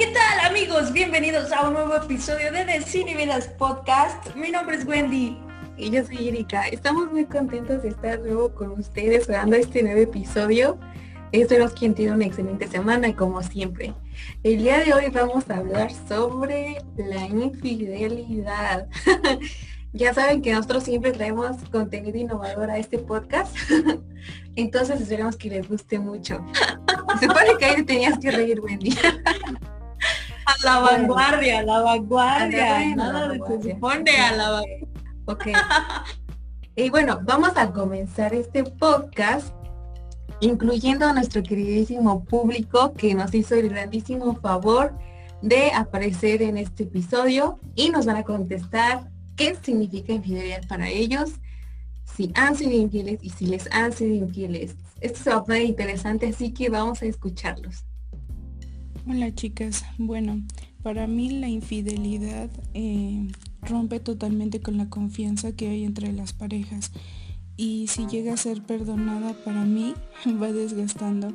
¿qué tal amigos? Bienvenidos a un nuevo episodio de The Cine Vidas Podcast. Mi nombre es Wendy. Y yo soy Erika. Estamos muy contentos de estar nuevo con ustedes grabando este nuevo episodio. Esperamos quien tiene una excelente semana como siempre. El día de hoy vamos a hablar sobre la infidelidad. ya saben que nosotros siempre traemos contenido innovador a este podcast. Entonces esperamos que les guste mucho. Se supone que ahí tenías que reír, Wendy. A la vanguardia, a la vanguardia. Nada de se supone a la vanguardia. Ok. y bueno, vamos a comenzar este podcast incluyendo a nuestro queridísimo público que nos hizo el grandísimo favor de aparecer en este episodio y nos van a contestar qué significa infidelidad para ellos, si han sido infieles y si les han sido infieles. Esto se va a poner interesante, así que vamos a escucharlos. Hola chicas, bueno, para mí la infidelidad eh, rompe totalmente con la confianza que hay entre las parejas y si llega a ser perdonada para mí va desgastando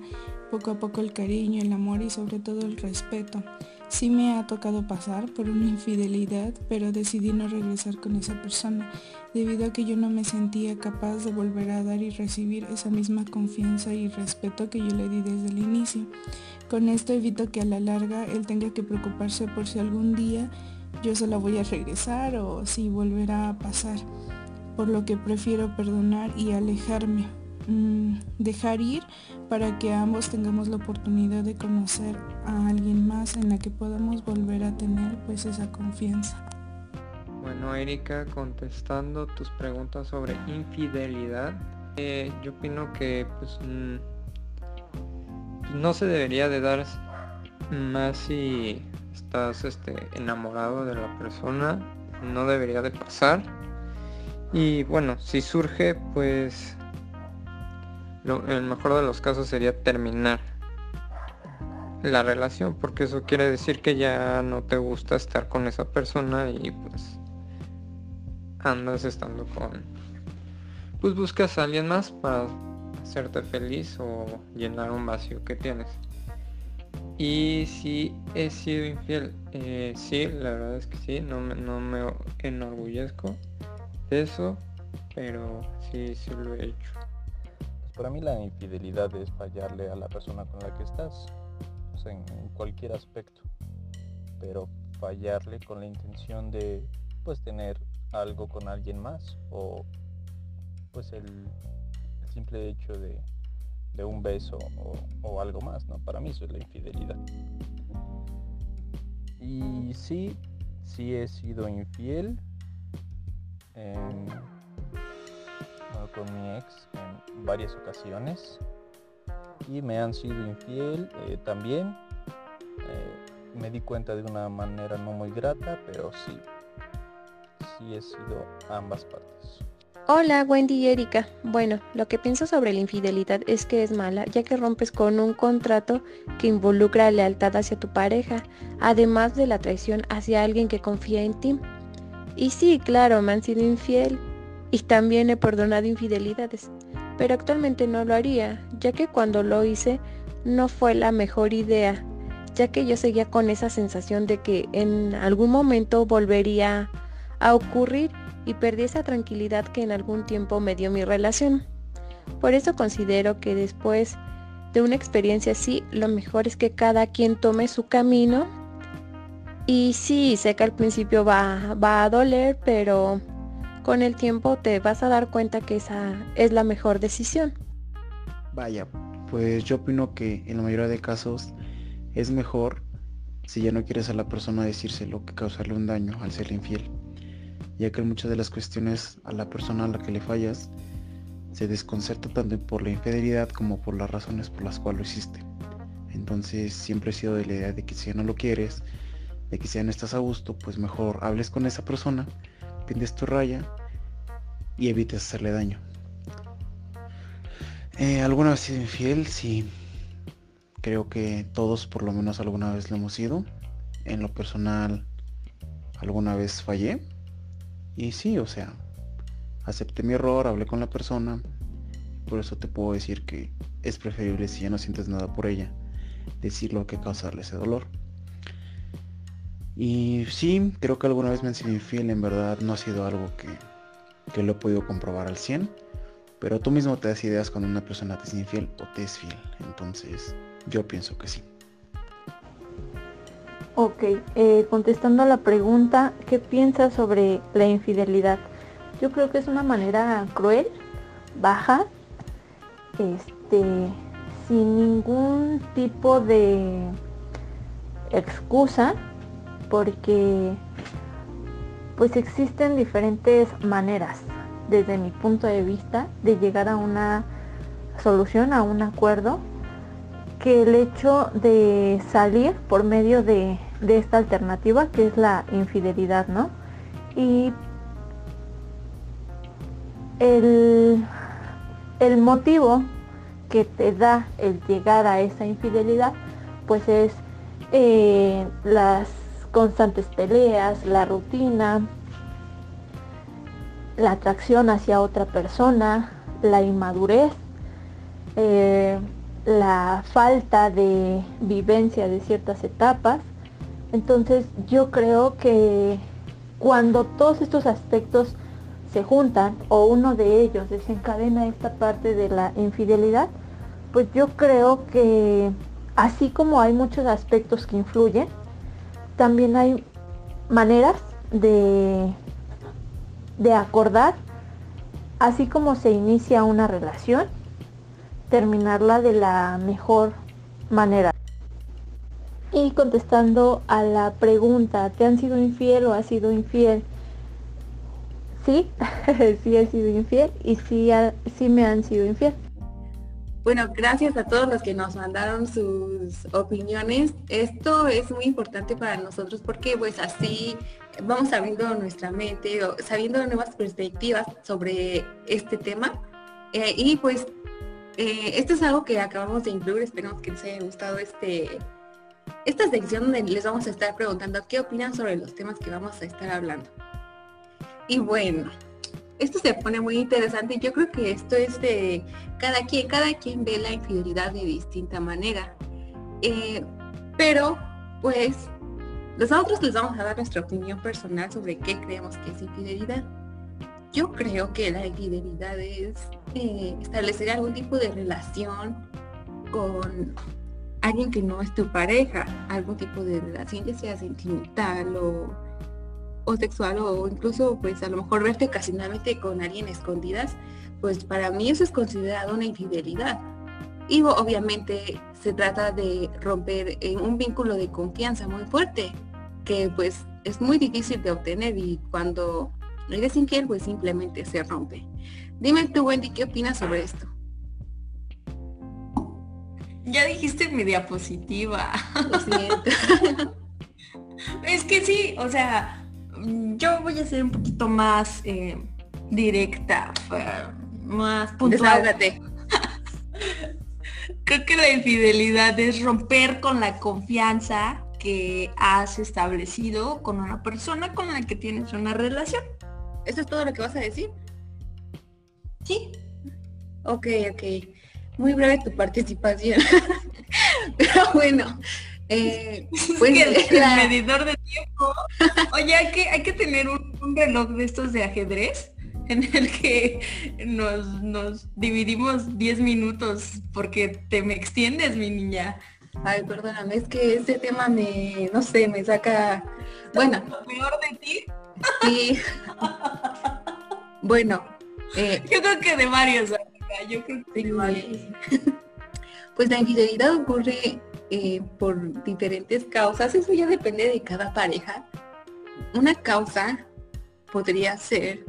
poco a poco el cariño, el amor y sobre todo el respeto. Sí me ha tocado pasar por una infidelidad, pero decidí no regresar con esa persona, debido a que yo no me sentía capaz de volver a dar y recibir esa misma confianza y respeto que yo le di desde el inicio. Con esto evito que a la larga él tenga que preocuparse por si algún día yo se la voy a regresar o si volverá a pasar, por lo que prefiero perdonar y alejarme. Mm, dejar ir para que ambos tengamos la oportunidad de conocer a alguien más en la que podamos volver a tener pues esa confianza. Bueno, Erika, contestando tus preguntas sobre infidelidad, eh, yo opino que pues mm, no se debería de dar más si estás este, enamorado de la persona, no debería de pasar. Y bueno, si surge, pues el mejor de los casos sería terminar la relación porque eso quiere decir que ya no te gusta estar con esa persona y pues andas estando con pues buscas a alguien más para hacerte feliz o llenar un vacío que tienes. Y si he sido infiel eh, sí la verdad es que sí no me, no me enorgullezco de eso pero sí sí lo he hecho para mí la infidelidad es fallarle a la persona con la que estás, o sea, en, cualquier aspecto, pero fallarle con la intención de pues tener algo con alguien más o pues el, simple hecho de, un beso o, algo más, ¿no? Para mí eso es la infidelidad. Y sí, sí he sido infiel con mi ex en varias ocasiones y me han sido infiel eh, también. Eh, me di cuenta de una manera no muy grata, pero sí, sí he sido ambas partes. Hola Wendy y Erika. Bueno, lo que pienso sobre la infidelidad es que es mala, ya que rompes con un contrato que involucra lealtad hacia tu pareja, además de la traición hacia alguien que confía en ti. Y sí, claro, me han sido infiel, y también he perdonado infidelidades, pero actualmente no lo haría, ya que cuando lo hice no fue la mejor idea, ya que yo seguía con esa sensación de que en algún momento volvería a ocurrir y perdí esa tranquilidad que en algún tiempo me dio mi relación. Por eso considero que después de una experiencia así, lo mejor es que cada quien tome su camino. Y sí, sé que al principio va, va a doler, pero con el tiempo te vas a dar cuenta que esa es la mejor decisión. Vaya, pues yo opino que en la mayoría de casos es mejor si ya no quieres a la persona decírselo que causarle un daño al ser infiel, ya que muchas de las cuestiones a la persona a la que le fallas se desconcerta tanto por la infidelidad como por las razones por las cuales lo hiciste. Entonces siempre he sido de la idea de que si ya no lo quieres, de que si ya no estás a gusto, pues mejor hables con esa persona pintes tu raya y evites hacerle daño. Eh, ¿Alguna vez sido infiel? Sí. Creo que todos por lo menos alguna vez lo hemos sido. En lo personal, alguna vez fallé. Y sí, o sea, acepté mi error, hablé con la persona. Por eso te puedo decir que es preferible si ya no sientes nada por ella, decirlo que causarle ese dolor. Y sí, creo que alguna vez me han sido infiel, en verdad no ha sido algo que, que lo he podido comprobar al 100. Pero tú mismo te das ideas cuando una persona te es infiel o te es fiel. Entonces, yo pienso que sí. Ok, eh, contestando a la pregunta, ¿qué piensas sobre la infidelidad? Yo creo que es una manera cruel, baja, este, sin ningún tipo de excusa, porque pues existen diferentes maneras, desde mi punto de vista, de llegar a una solución, a un acuerdo, que el hecho de salir por medio de, de esta alternativa, que es la infidelidad, ¿no? Y el, el motivo que te da el llegar a esa infidelidad, pues es eh, las constantes peleas, la rutina, la atracción hacia otra persona, la inmadurez, eh, la falta de vivencia de ciertas etapas. Entonces yo creo que cuando todos estos aspectos se juntan o uno de ellos desencadena esta parte de la infidelidad, pues yo creo que así como hay muchos aspectos que influyen, también hay maneras de, de acordar, así como se inicia una relación, terminarla de la mejor manera. Y contestando a la pregunta, ¿te han sido infiel o has sido infiel? sí, sí he sido infiel y sí, sí me han sido infiel. Bueno, gracias a todos los que nos mandaron sus opiniones. Esto es muy importante para nosotros porque pues así vamos abriendo nuestra mente, sabiendo nuevas perspectivas sobre este tema. Eh, y pues eh, esto es algo que acabamos de incluir, esperamos que les haya gustado este esta sección donde les vamos a estar preguntando qué opinan sobre los temas que vamos a estar hablando. Y bueno, esto se pone muy interesante. Yo creo que esto es de cada quien, cada quien ve la infidelidad de distinta manera. Eh, pero, pues, nosotros les vamos a dar nuestra opinión personal sobre qué creemos que es infidelidad. Yo creo que la infidelidad es eh, establecer algún tipo de relación con alguien que no es tu pareja, algún tipo de relación, ya sea sentimental o o sexual o incluso pues a lo mejor verte ocasionalmente con alguien escondidas, pues para mí eso es considerado una infidelidad. Y obviamente se trata de romper en un vínculo de confianza muy fuerte, que pues es muy difícil de obtener y cuando eres infiel pues simplemente se rompe. Dime tú Wendy, ¿qué opinas sobre esto? Ya dijiste mi diapositiva. es que sí, o sea, yo voy a ser un poquito más eh, directa, más puntual. Creo que la infidelidad es romper con la confianza que has establecido con una persona con la que tienes una relación. ¿Eso es todo lo que vas a decir? Sí. Ok, ok. Muy breve tu participación. Pero bueno, eh, pues el, medidor de tiempo. Oye, hay que, hay que tener un, reloj de estos de ajedrez en el que nos, dividimos 10 minutos porque te me extiendes, mi niña. Ay, perdóname, es que este tema me, no sé, me saca... Bueno. ¿Peor de ti? Sí. bueno. Eh, yo creo que de varios, yo creo que de varios. Pues la infidelidad ocurre eh, por diferentes causas, eso ya depende de cada pareja. Una causa podría ser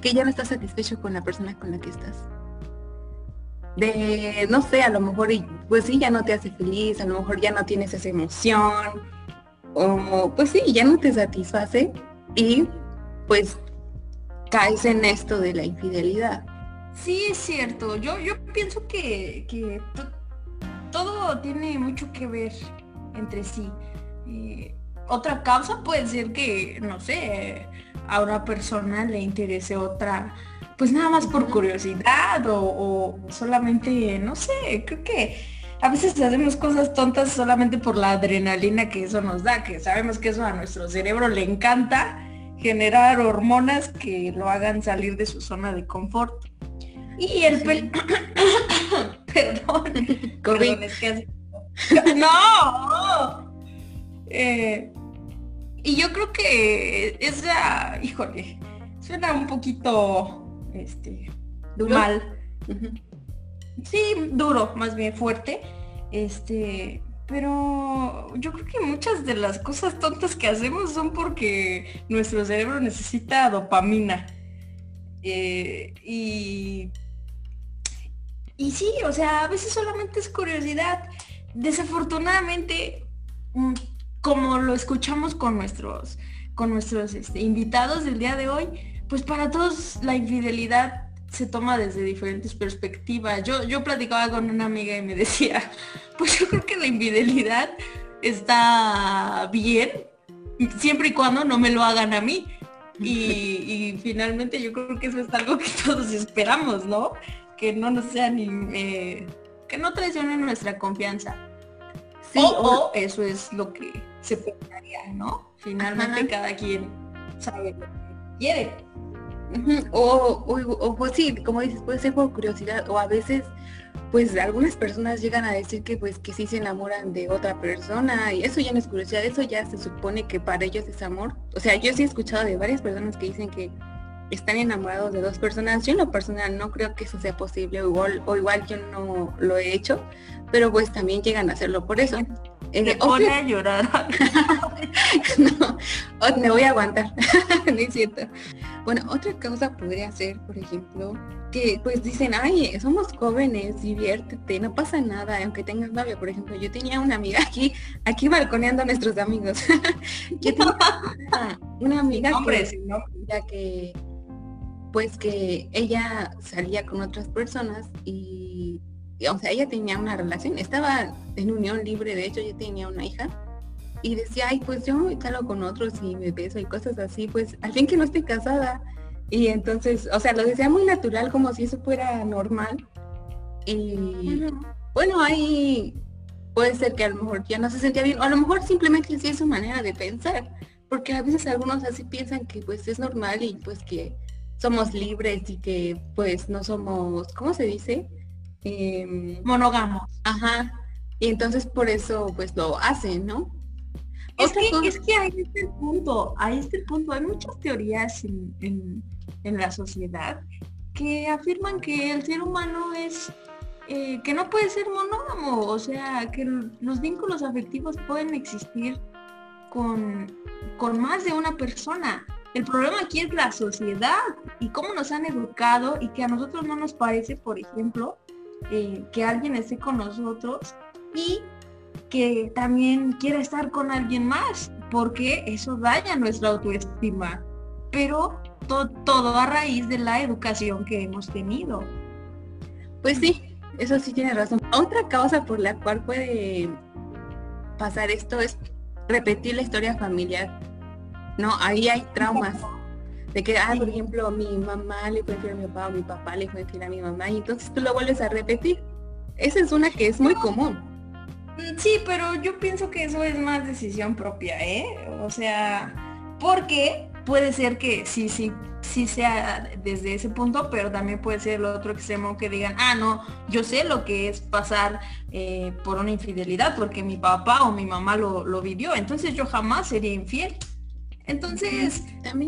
que ya no estás satisfecho con la persona con la que estás. De, no sé, a lo mejor, pues sí, ya no te hace feliz, a lo mejor ya no tienes esa emoción, o pues sí, ya no te satisface y pues caes en esto de la infidelidad. Sí, es cierto. Yo, yo pienso que, que todo tiene mucho que ver entre sí. otra causa puede ser que, no sé, a una persona le interese otra, pues nada más por curiosidad o, solamente, no sé, creo que a veces hacemos cosas tontas solamente por la adrenalina que eso nos da, que sabemos que eso a nuestro cerebro le encanta generar hormonas que lo hagan salir de su zona de confort. Y el pel... perdón, perdón, es que no. Eh, y yo creo que esa, híjole, suena un poquito este mal. Sí, duro, más bien fuerte. Este, pero yo creo que muchas de las cosas tontas que hacemos son porque nuestro cerebro necesita dopamina. Eh, y, y sí, o sea, a veces solamente es curiosidad. Desafortunadamente, mm, como lo escuchamos con nuestros, con nuestros este, invitados del día de hoy, pues para todos la infidelidad se toma desde diferentes perspectivas. Yo, yo platicaba con una amiga y me decía, pues yo creo que la infidelidad está bien, siempre y cuando no me lo hagan a mí. Y, finalmente yo creo que eso es algo que todos esperamos, ¿no? Que no nos sea ni eh, que no traicionen nuestra confianza. Sí, o, eso es lo que se pensaría, ¿no? Finalmente cada quien sabe lo que quiere o, o, pues sí, como dices, puede ser por curiosidad o a veces pues algunas personas llegan a decir que pues que sí se enamoran de otra persona y eso ya no es curiosidad, eso ya se supone que para ellos es amor. O sea, yo sí he escuchado de varias personas que dicen que están enamorados de dos personas. Yo en lo personal no creo que eso sea posible o igual, o igual yo no lo he hecho, pero pues también llegan a hacerlo por eso. Eh, pone a llorar. no, me voy a aguantar, no es cierto. Bueno, otra causa podría ser, por ejemplo, que pues dicen, ay, somos jóvenes, diviértete, no pasa nada, aunque tengas novia. Por ejemplo, yo tenía una amiga aquí, aquí balconeando a nuestros amigos. yo tenía una, amiga que, ya que, pues que ella salía con otras personas y, o sea, ella tenía una relación, estaba en unión libre, de hecho, yo tenía una hija y decía, ay, pues yo salgo con otros y me beso y cosas así, pues al fin que no estoy casada. Y entonces, o sea, lo decía muy natural, como si eso fuera normal. Y bueno, ahí puede ser que a lo mejor ya no se sentía bien, o a lo mejor simplemente sí es su manera de pensar, porque a veces algunos así piensan que pues es normal y pues que somos libres y que pues no somos, ¿cómo se dice? Eh, Monógamos. Ajá. Y entonces por eso pues lo hacen, ¿no? Es que, es que ahí está el punto, ahí está el punto. Hay muchas teorías en, la sociedad que afirman que el ser humano es eh, que no puede ser monógamo, o sea, que los vínculos afectivos pueden existir con, con más de una persona. El problema aquí es la sociedad y cómo nos han educado y que a nosotros no nos parece, por ejemplo, eh, que alguien esté con nosotros y que también quiera estar con alguien más, porque eso daña nuestra autoestima. Pero todo a raíz de la educación que hemos tenido. Pues sí, eso sí tiene razón. Otra causa por la cual puede pasar esto es repetir la historia familiar. No, ahí hay traumas. De que, ah, por ejemplo, mi mamá le fue a mi papá o mi papá le fue a mi mamá y entonces tú lo vuelves a repetir. Esa es una que es muy común. Sí, pero yo pienso que eso es más decisión propia, ¿eh? O sea, porque puede ser que sí, sí, sí sea desde ese punto, pero también puede ser el otro extremo que digan, ah, no, yo sé lo que es pasar eh, por una infidelidad porque mi papá o mi mamá lo, lo vivió, entonces yo jamás sería infiel. Entonces,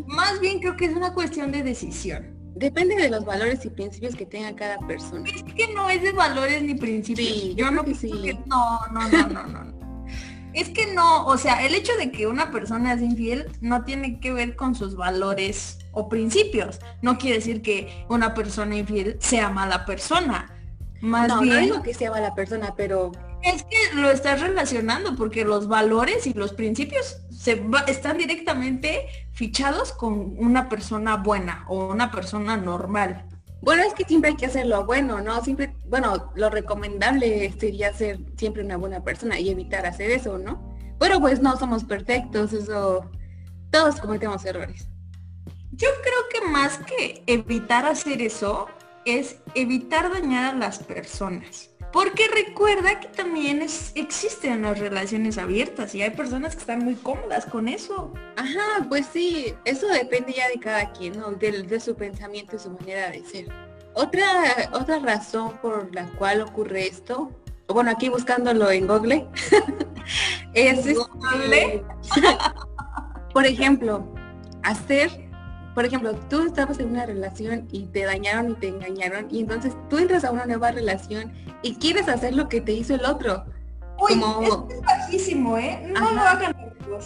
más bien creo que es una cuestión de decisión. Depende de los valores y principios que tenga cada persona. Es que no es de valores ni principios. Sí, yo, no que sí. no, no, no, no, no. es que no, o sea, el hecho de que una persona es infiel no tiene que ver con sus valores o principios. No quiere decir que una persona infiel sea mala persona. Más no, bien, no digo que sea mala persona, pero es que lo estás relacionando porque los valores y los principios se están directamente fichados con una persona buena o una persona normal. Bueno, es que siempre hay que hacer lo bueno, ¿no? Siempre, bueno, lo recomendable sería ser siempre una buena persona y evitar hacer eso, ¿no? Pero pues no somos perfectos, eso, todos cometemos errores. Yo creo que más que evitar hacer eso, es evitar dañar a las personas. Porque recuerda que también es, existen las relaciones abiertas y hay personas que están muy cómodas con eso. Ajá, pues sí, eso depende ya de cada quien, ¿no? De, de su pensamiento y su manera de ser. Otra, otra razón por la cual ocurre esto, bueno, aquí buscándolo en Google, es este, por ejemplo, hacer por ejemplo, tú estabas en una relación y te dañaron y te engañaron y entonces tú entras a una nueva relación y quieres hacer lo que te hizo el otro. Uy, es bajísimo, ¿eh? No lo hagan.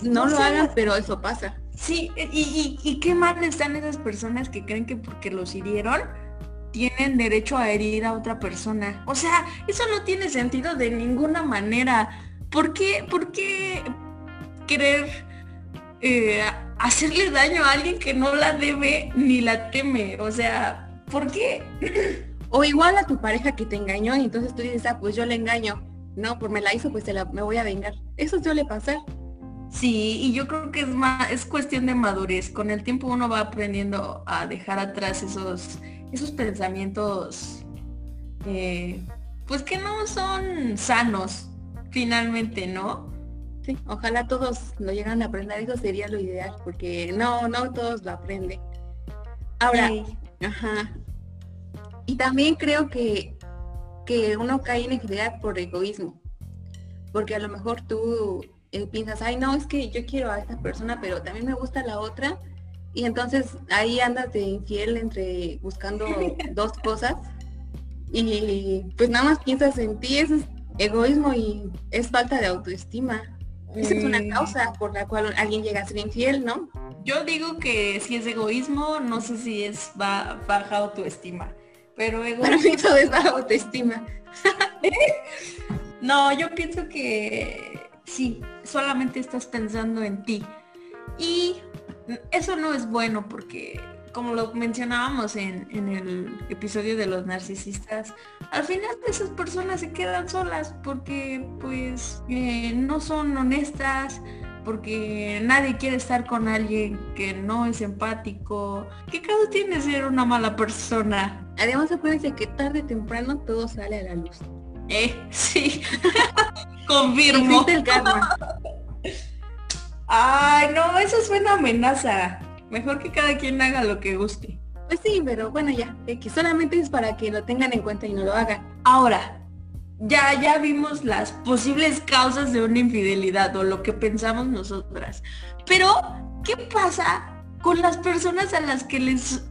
No, lo hagan, pero eso pasa. Sí, y, y, qué mal están esas personas que creen que porque los hirieron tienen derecho a herir a otra persona. O sea, eso no tiene sentido de ninguna manera. ¿Por qué, por qué querer eh, hacerle daño a alguien que no la debe ni la teme. O sea, ¿por qué? o igual a tu pareja que te engañó y entonces tú dices, ah, pues yo le engaño. No, pues me la hizo, pues la, me voy a vengar. Eso suele pasar. Sí, y yo creo que es más, es cuestión de madurez. Con el tiempo uno va aprendiendo a dejar atrás esos, esos pensamientos, eh, pues que no son sanos, finalmente, ¿no? Sí, ojalá todos lo llegan a aprender, eso sería lo ideal, porque no, no todos lo aprenden. Ahora, ajá. Y también creo que, que uno cae en infidelidad por egoísmo. Porque a lo mejor tú eh, piensas, ay no, es que yo quiero a esta persona, pero también me gusta la otra. Y entonces ahí andas de infiel entre buscando dos cosas. Y pues nada más piensas en ti, eso es egoísmo y es falta de autoestima. Esa es una causa por la cual alguien llega a ser infiel, ¿no? Yo digo que si es egoísmo, no sé si es baja autoestima. Pero egoísmo... todo es baja autoestima. no, yo pienso que sí, solamente estás pensando en ti. Y eso no es bueno porque como lo mencionábamos en, el episodio de los narcisistas, al final esas personas se quedan solas porque pues eh, no son honestas, porque nadie quiere estar con alguien que no es empático. ¿Qué caso tiene ser una mala persona? Además acuérdense que tarde o temprano todo sale a la luz. Eh, sí. Confirmo. el karma. Ay, no, eso suena amenaza. Mejor que cada quien haga lo que guste. Pues sí, pero bueno, ya, que solamente es para que lo tengan en cuenta y no lo hagan. Ahora, ya, ya vimos las posibles causas de una infidelidad o lo que pensamos nosotras. Pero, ¿qué pasa con las personas a las que les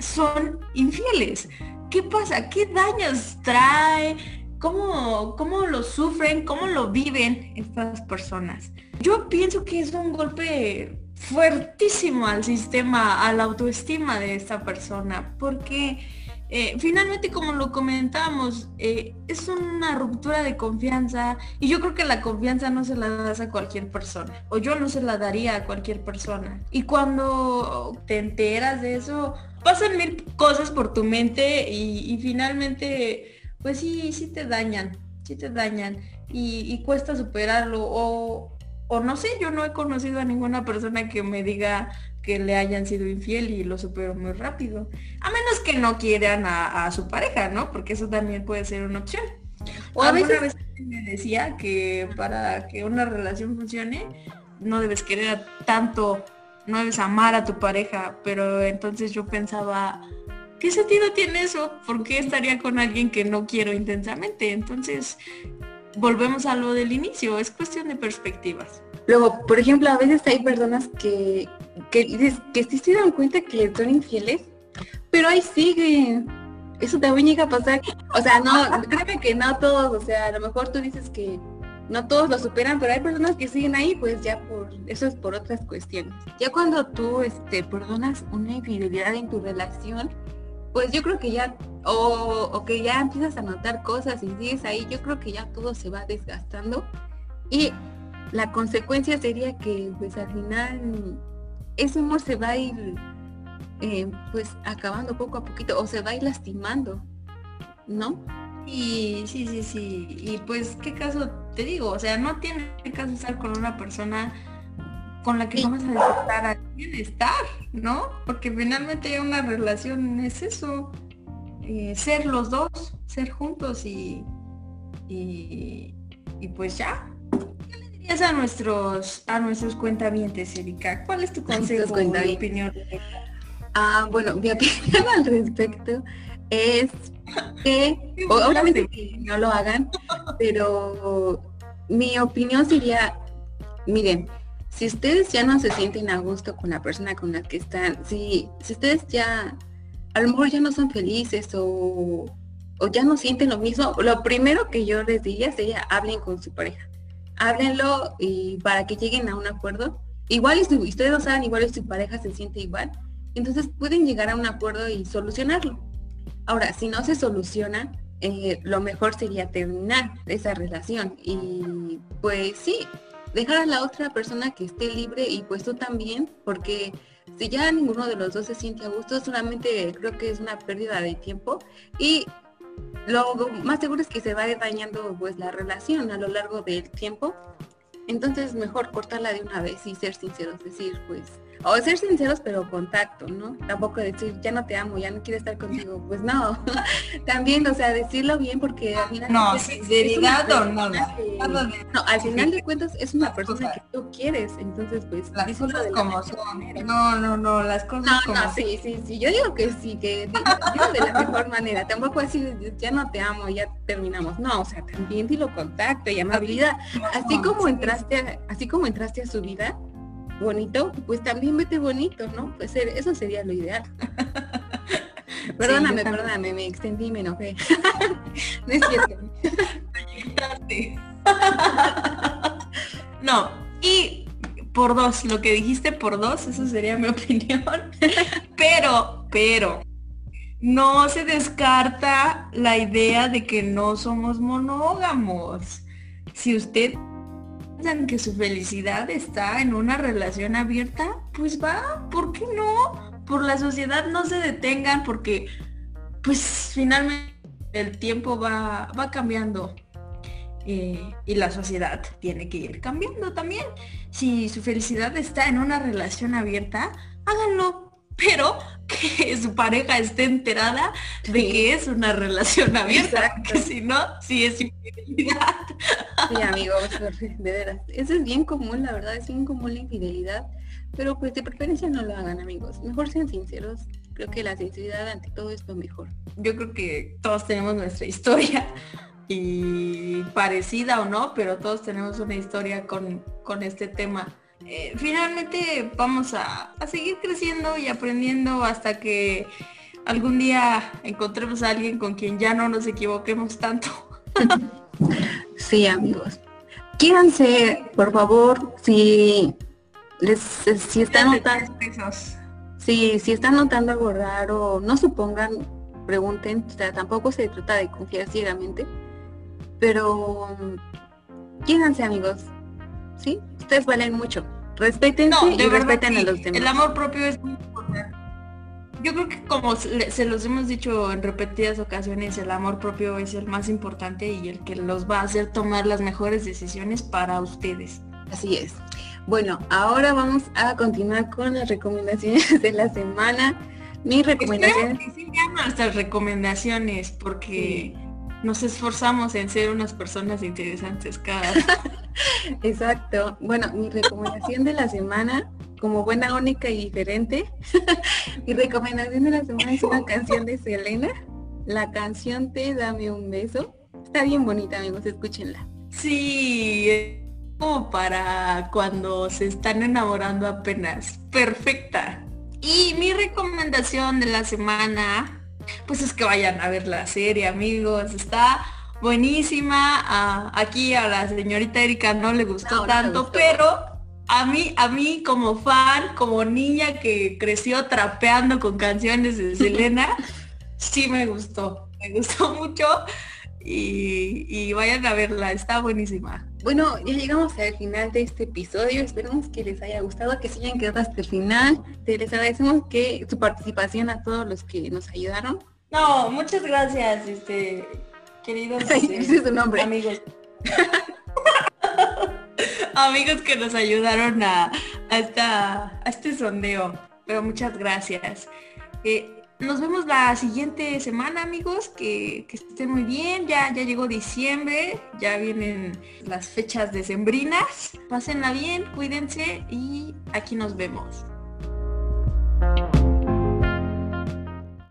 son infieles? ¿Qué pasa? ¿Qué daños trae? ¿Cómo, cómo lo sufren? ¿Cómo lo viven estas personas? Yo pienso que es un golpe fuertísimo al sistema, a la autoestima de esta persona, porque eh, finalmente, como lo comentamos, eh, es una ruptura de confianza y yo creo que la confianza no se la das a cualquier persona, o yo no se la daría a cualquier persona. Y cuando te enteras de eso, pasan mil cosas por tu mente y, finalmente, pues sí, sí te dañan, sí te dañan y, y cuesta superarlo o o no sé, yo no he conocido a ninguna persona que me diga que le hayan sido infiel y lo supero muy rápido. A menos que no quieran a, su pareja, ¿no? Porque eso también puede ser una opción. O a veces me decía que para que una relación funcione, no debes querer tanto, no debes amar a tu pareja, pero entonces yo pensaba, ¿qué sentido tiene eso? ¿Por qué estaría con alguien que no quiero intensamente? Entonces, volvemos a lo del inicio, es cuestión de perspectivas. Luego, por ejemplo, a veces hay personas que, que, que sí se dan cuenta que son infieles, pero ahí siguen. Eso también llega a pasar. O sea, no, créeme que no todos, o sea, a lo mejor tú dices que no todos lo superan, pero hay personas que siguen ahí, pues ya por, eso es por otras cuestiones. Ya cuando tú este, perdonas una infidelidad en tu relación, pues yo creo que ya, o, que ya empiezas a notar cosas y sigues ahí, yo creo que ya todo se va desgastando y la consecuencia sería que pues al final ese amor se va a ir eh, pues acabando poco a poquito o se va a ir lastimando, ¿no? Y sí, sí, sí. Y pues, ¿qué caso te digo? O sea, no tiene caso estar con una persona con la que vamos a disfrutar bienestar, ¿no? Porque finalmente una relación es eso, eh, ser los dos, ser juntos y, Y, y pues ya. ¿Qué le dirías a nuestros a nuestros cuentavientes, Erika? ¿Cuál es tu consejo o opinión? Ah, bueno, mi opinión al respecto es que obviamente que no lo hagan, pero mi opinión sería, miren, si ustedes ya no se sienten a gusto con la persona con la que están, si, si ustedes ya a lo mejor ya no son felices o, o ya no sienten lo mismo, lo primero que yo les diría sería hablen con su pareja. Háblenlo y para que lleguen a un acuerdo. Igual si ustedes lo saben, igual si su pareja se siente igual, entonces pueden llegar a un acuerdo y solucionarlo. Ahora, si no se soluciona, eh, lo mejor sería terminar esa relación y pues sí, dejar a la otra persona que esté libre y pues tú también, porque si ya ninguno de los dos se siente a gusto, solamente creo que es una pérdida de tiempo y lo más seguro es que se va dañando pues la relación a lo largo del tiempo. Entonces mejor cortarla de una vez y ser sinceros, decir pues o ser sinceros pero contacto, ¿no? Tampoco decir ya no te amo, ya no quiero estar contigo, pues no. También, o sea, decirlo bien porque al final no, sinceridad o no, no, al final de cuentas es una persona que tú quieres, entonces pues las cosas como son. No, no, no, las cosas no, como no, sí, sí, sí, yo digo que sí, que digo de la mejor manera, tampoco decir ya no te amo, ya terminamos. No, o sea, también dilo contacto y amabilidad, así como entraste, así como entraste a su vida, bonito, pues también vete bonito, ¿no? Pues eso sería lo ideal. perdóname, perdóname, me extendí, me enojé. no es cierto. no, y por dos, lo que dijiste por dos, eso sería mi opinión. pero, pero, no se descarta la idea de que no somos monógamos. Si usted que su felicidad está en una relación abierta, pues va, ¿por qué no? Por la sociedad no se detengan porque pues finalmente el tiempo va, va cambiando eh, y la sociedad tiene que ir cambiando también. Si su felicidad está en una relación abierta, háganlo, pero que su pareja esté enterada de que es una relación abierta, que si no, sí es infidelidad. Sí, amigos, de veras. Eso es bien común, la verdad, es bien común la infidelidad, pero pues de preferencia no lo hagan, amigos. Mejor sean sinceros. Creo que la sinceridad ante todo es lo mejor. Yo creo que todos tenemos nuestra historia y parecida o no, pero todos tenemos una historia con, con este tema eh, finalmente vamos a, seguir creciendo y aprendiendo hasta que algún día encontremos a alguien con quien ya no nos equivoquemos tanto. sí, amigos. Quídense, por favor, si les si están notando si, si están notando algo raro, no supongan, pregunten, o sea, tampoco se trata de confiar ciegamente, pero quídense amigos, ¿sí? Ustedes valen mucho. Respeten y respeten a los demás. El amor propio es muy importante. Yo creo que como se los hemos dicho en repetidas ocasiones, el amor propio es el más importante y el que los va a hacer tomar las mejores decisiones para ustedes. Así es. Bueno, ahora vamos a continuar con las recomendaciones de la semana. Mi recomendación. Sí, nuestras recomendaciones porque nos esforzamos en ser unas personas interesantes cada Exacto. Bueno, mi recomendación de la semana, como buena, única y diferente, mi recomendación de la semana es una canción de Selena. La canción Te Dame un beso. Está bien bonita, amigos, escúchenla. Sí, como para cuando se están enamorando apenas. Perfecta. Y mi recomendación de la semana, pues es que vayan a ver la serie, amigos. Está buenísima. aquí a la señorita Erika no le gustó tanto, pero a mí, a mí como fan, como niña que creció trapeando con canciones de Selena, sí me gustó. Me gustó mucho. Y, vayan a verla, está buenísima. Bueno, ya llegamos al final de este episodio. Esperamos que les haya gustado, que se hayan quedado hasta el final. Te les agradecemos que su participación a todos los que nos ayudaron. No, muchas gracias. Este, queridos nombre. amigos. amigos que nos ayudaron a, a, esta, a este sondeo. Pero muchas gracias. Eh, nos vemos la siguiente semana, amigos. Que, que estén muy bien. Ya, ya llegó diciembre. Ya vienen las fechas decembrinas. Pásenla bien, cuídense y aquí nos vemos.